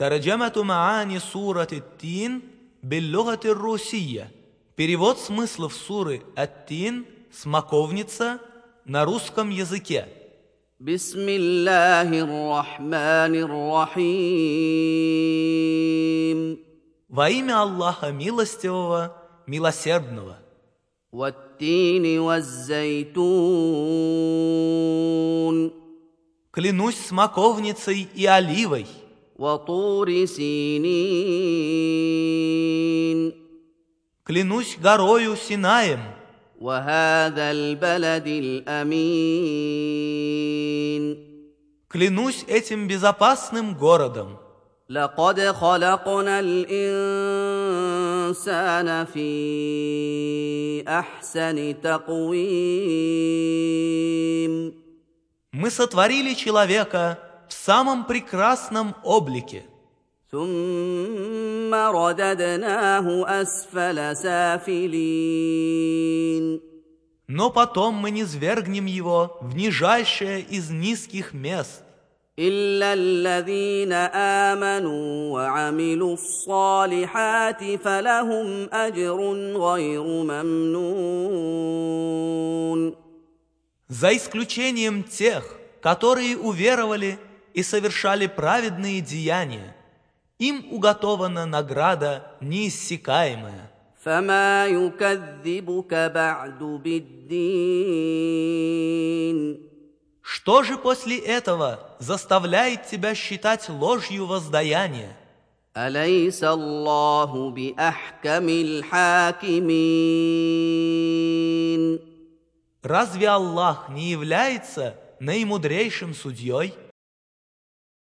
Тараджамату Маани Сурат Аттин Биллюгат Русия. Перевод смыслов суры Аттин «Смоковница» на русском языке. Бисмиллахир-рахманир-рахим. Во имя Аллаха Милостивого, Милосердного. Клянусь смоковницей и оливой. وطور سينين клянусь горою Синаем, وهذا البلد الامين клянусь этим безопасным городом. لقد خلقنا الانسان في احسن تقويم Мы сотворили человека в самом прекрасном облике, ثم رددناه اسفل سافلين но потом мы не свергнем его в нижайшее из низких мест, الا الذين امنوا وعملوا الصالحات فلهم اجر غير ممنون за исключением тех, которые уверовали и совершали праведные деяния. Им уготована награда неиссякаемая. فما يكذبك بعد بالدين Что же после этого заставляет тебя считать ложью воздаяния? اليس الله باحكم الحاكمين Разве Аллах не является наимудрейшим судьей?